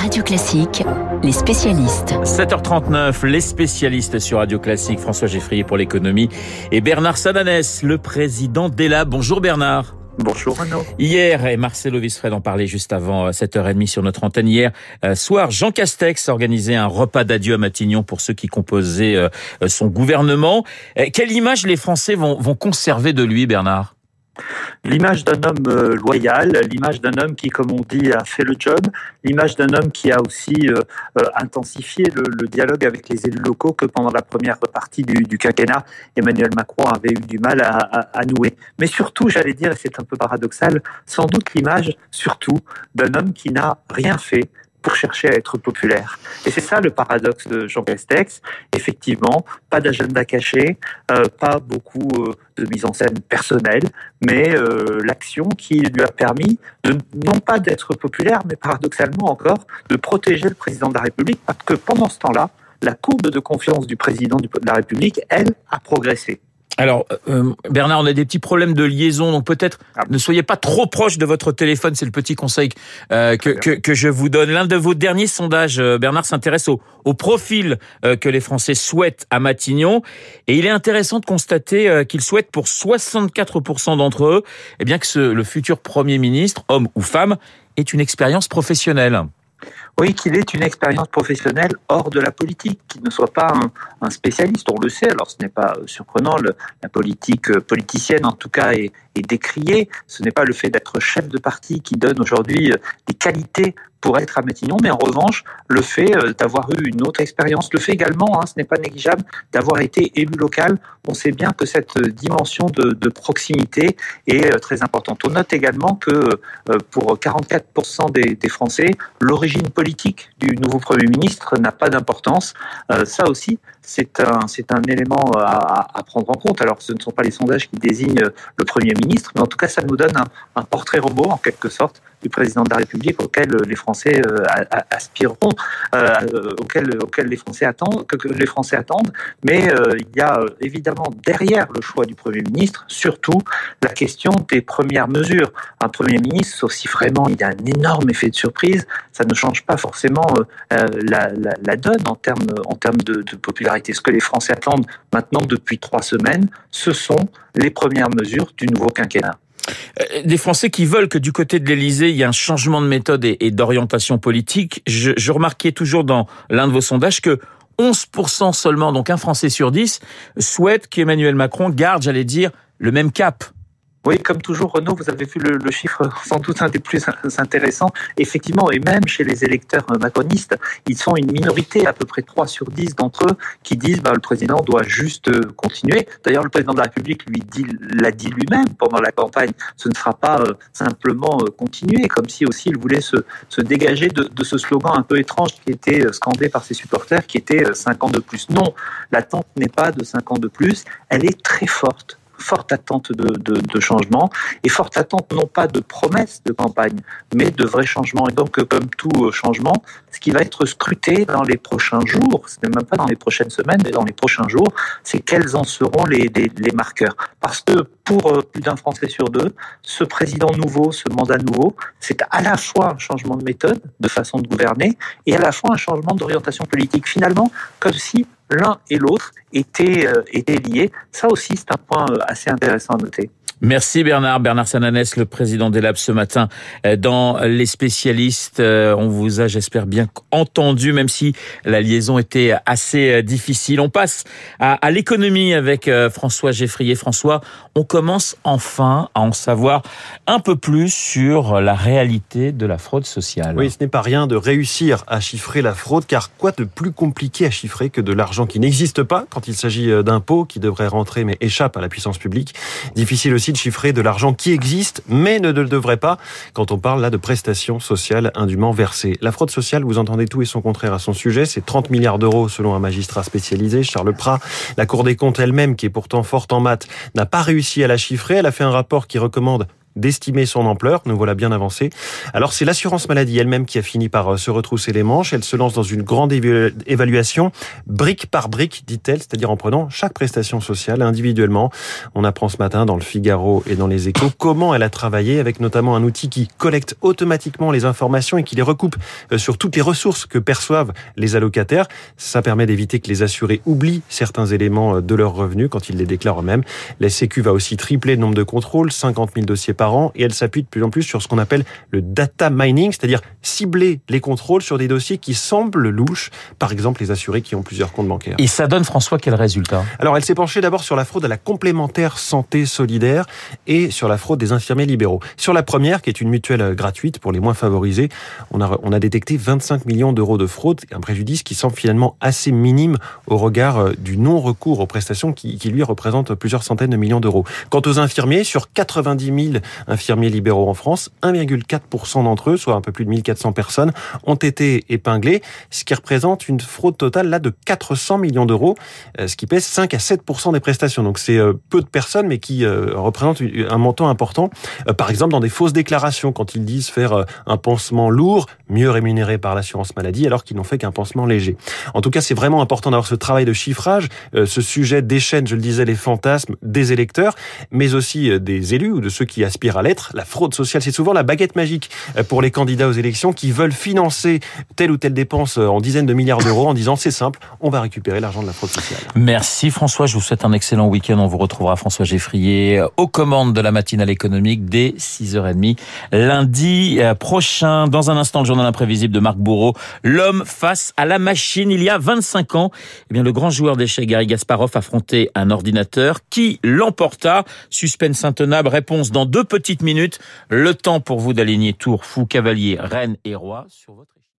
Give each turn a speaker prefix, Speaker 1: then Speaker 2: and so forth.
Speaker 1: Radio Classique, les spécialistes.
Speaker 2: 7h39, les spécialistes sur Radio Classique, François Geffrier pour l'économie et Bernard Sadanès, le président d'ELA. Bonjour Bernard.
Speaker 3: Bonjour Renaud.
Speaker 2: Hier, et Marcelo Visfred en parlait juste avant 7h30 sur notre antenne hier euh, soir, Jean Castex organisait un repas d'adieu à Matignon pour ceux qui composaient euh, son gouvernement. Euh, quelle image les Français vont, vont conserver de lui, Bernard?
Speaker 3: L'image d'un homme euh, loyal, l'image d'un homme qui, comme on dit, a fait le job, l'image d'un homme qui a aussi euh, euh, intensifié le, dialogue avec les élus locaux que pendant la première partie du, quinquennat, Emmanuel Macron avait eu du mal à, nouer. Mais surtout, j'allais dire, et c'est un peu paradoxal, sans doute l'image surtout d'un homme qui n'a rien fait pour chercher à être populaire. Et c'est ça le paradoxe de Jean Castex. Effectivement, pas d'agenda caché, euh, pas beaucoup euh, de mise en scène personnelle, mais euh, l'action qui lui a permis de, non pas d'être populaire, mais paradoxalement encore, de protéger le président de la République, parce que pendant ce temps-là, la courbe de confiance du président de la République, elle, a progressé.
Speaker 2: Alors, euh, Bernard, on a des petits problèmes de liaison, donc peut-être ah. ne soyez pas trop proche de votre téléphone, c'est le petit conseil euh, que, que, que, je vous donne. L'un de vos derniers sondages, euh, Bernard, s'intéresse au, au, profil euh, que les Français souhaitent à Matignon, et il est intéressant de constater euh, qu'ils souhaitent pour 64% d'entre eux, eh bien que ce, le futur Premier ministre, homme ou femme, ait une expérience professionnelle.
Speaker 3: Oui, qu'il ait une expérience professionnelle hors de la politique, qu'il ne soit pas un, spécialiste, on le sait, alors ce n'est pas surprenant, la politique euh, politicienne en tout cas est, est décriée, ce n'est pas le fait d'être chef de parti qui donne aujourd'hui euh, des qualités pour être à Matignon, mais en revanche, le fait euh, d'avoir eu une autre expérience, le fait également, hein, ce n'est pas négligeable, d'avoir été élu local, on sait bien que cette dimension de, proximité est très importante. On note également que pour 44% des, Français, l'origine politique du nouveau Premier ministre n'a pas d'importance. Euh, ça aussi, c'est un, c'est un élément à, prendre en compte. Alors, ce ne sont pas les sondages qui désignent le Premier ministre, mais en tout cas, ça nous donne un, portrait robot, en quelque sorte, du président de la République auquel les Français euh, aspireront, euh, auquel, auquel les Français attendent, que, les Français attendent. Mais il y a évidemment derrière le choix du Premier ministre, surtout la question des premières mesures. Un Premier ministre, sauf si vraiment il y a un énorme effet de surprise, ça ne change pas forcément la, donne en termes, en de popularité ce que les Français attendent maintenant depuis trois semaines, ce sont les premières mesures du nouveau quinquennat.
Speaker 2: Euh, des Français qui veulent que du côté de l'Élysée, il y ait un changement de méthode et d'orientation politique. Je, je remarquais toujours dans l'un de vos sondages que 11% seulement, donc un Français sur 10, souhaite qu'Emmanuel Macron garde, j'allais dire, le même cap
Speaker 3: oui, comme toujours, Renaud, vous avez vu le, chiffre sans doute un des plus intéressants. Effectivement, et même chez les électeurs macronistes, ils sont une minorité, à peu près 3 sur 10 d'entre eux, qui disent bah, le président doit juste euh, continuer. D'ailleurs, le président de la République lui dit, l'a dit lui-même pendant la campagne, ce ne sera pas euh, simplement euh, continuer, comme si aussi il voulait se, se dégager de, de, ce slogan un peu étrange qui était scandé par ses supporters, qui était 5 ans de plus. Non, l'attente n'est pas de 5 ans de plus, elle est très forte forte attente de, de, de, changement et forte attente non pas de promesses de campagne, mais de vrais changements. Et donc, comme tout euh, changement, ce qui va être scruté dans les prochains jours, ce n'est même pas dans les prochaines semaines, mais dans les prochains jours, c'est quels en seront les, les, les marqueurs. Parce que pour euh, plus d'un Français sur deux, ce président nouveau, ce mandat nouveau, c'est à la fois un changement de méthode, de façon de gouverner, et à la fois un changement d'orientation politique. Finalement, comme si l'un et l'autre étaient, euh, étaient liés. Ça aussi, c'est un point euh, assez intéressant à noter.
Speaker 2: Merci Bernard. Bernard Sananès, le président des Labs ce matin euh, dans Les Spécialistes. Euh, on vous a, j'espère, bien entendu, même si la liaison était assez euh, difficile. On passe à, l'économie avec François Geffrier. François, on commence enfin à en savoir un peu plus sur la réalité de la fraude sociale.
Speaker 4: Oui, ce n'est pas rien de réussir à chiffrer la fraude, car quoi de plus compliqué à chiffrer que de l'argent qui n'existe pas quand il s'agit d'impôts qui devraient rentrer mais échappent à la puissance publique? Difficile aussi de chiffrer de l'argent qui existe, mais ne le devrait pas quand on parle là de prestations sociales indûment versées. La fraude sociale, vous entendez tout et son contraire à son sujet, c'est 30 milliards d'euros selon un magistrat spécialisé, Charles Prat. La Cour des comptes elle-même, qui est pourtant forte en maths, n'a pas réussi à la chiffrer. Elle a fait un rapport qui recommande d'estimer son ampleur. Nous voilà bien avancés. Alors c'est l'assurance maladie elle-même qui a fini par euh, se retrousser les manches. Elle se lance dans une grande évaluation, brique par brique, dit-elle, c'est-à-dire en prenant chaque prestation sociale individuellement. On apprend ce matin dans le Figaro et dans les Échos comment elle a travaillé avec notamment un outil qui collecte automatiquement les informations et qui les recoupe euh, sur toutes les ressources que perçoivent les allocataires. Ça permet d'éviter que les assurés oublient certains éléments euh, de leurs revenus quand ils les déclarent eux-mêmes. La Sécu va aussi tripler le nombre de contrôles, 50 000 dossiers par an, et elle s'appuie de plus en plus sur ce qu'on appelle le data mining, c'est-à-dire cibler les contrôles sur des dossiers qui semblent louches, par exemple les assurés qui ont plusieurs comptes bancaires.
Speaker 2: Et ça donne, François, quel résultat?
Speaker 4: Alors, elle s'est penchée d'abord sur la fraude à la complémentaire santé solidaire et sur la fraude des infirmiers libéraux. Sur la première, qui est une mutuelle gratuite pour les moins favorisés, on a, on a détecté 25 millions d'euros de fraude, un préjudice qui semble finalement assez minime au regard euh, du non-recours aux prestations qui, qui lui représente plusieurs centaines de millions d'euros. Quant aux infirmiers, sur 90 000 infirmiers libéraux en France, 1,4% d'entre eux, soit un peu plus de 1400 personnes, ont été épinglés, ce qui représente une fraude totale là de 400 millions d'euros, euh, ce qui pèse 5 à 7% des prestations. Donc c'est euh, peu de personnes, mais qui représentent un montant important. Par exemple, dans des fausses déclarations, quand ils disent faire un pansement lourd, mieux rémunéré par l'assurance maladie, alors qu'ils n'ont fait qu'un pansement léger. En tout cas, c'est vraiment important d'avoir ce travail de chiffrage. Ce sujet déchaîne, je le disais, les fantasmes des électeurs, mais aussi euh, des élus ou de ceux qui aspirent à l'être. La fraude sociale, c'est souvent la baguette magique euh, pour les candidats aux élections qui veulent financer telle ou telle dépense euh, en dizaines de milliards d'euros en disant c'est simple, on va récupérer l'argent de la fraude sociale.
Speaker 2: Merci François, je vous souhaite un excellent week-end. On vous retrouvera François Geffrier aux commandes de la matinale économique dès 6h30 lundi prochain. Dans un instant, le journal imprévisible de Marc Bourreau, l'homme face à la machine. Il y a 25 ans, eh bien, le grand joueur d'échecs Gary Gasparov affrontait un ordinateur qui l'emporta. Suspense intenable, réponse dans deux petites minutes. Le temps pour vous d'aligner tour, fou, cavalier, reine et roi sur votre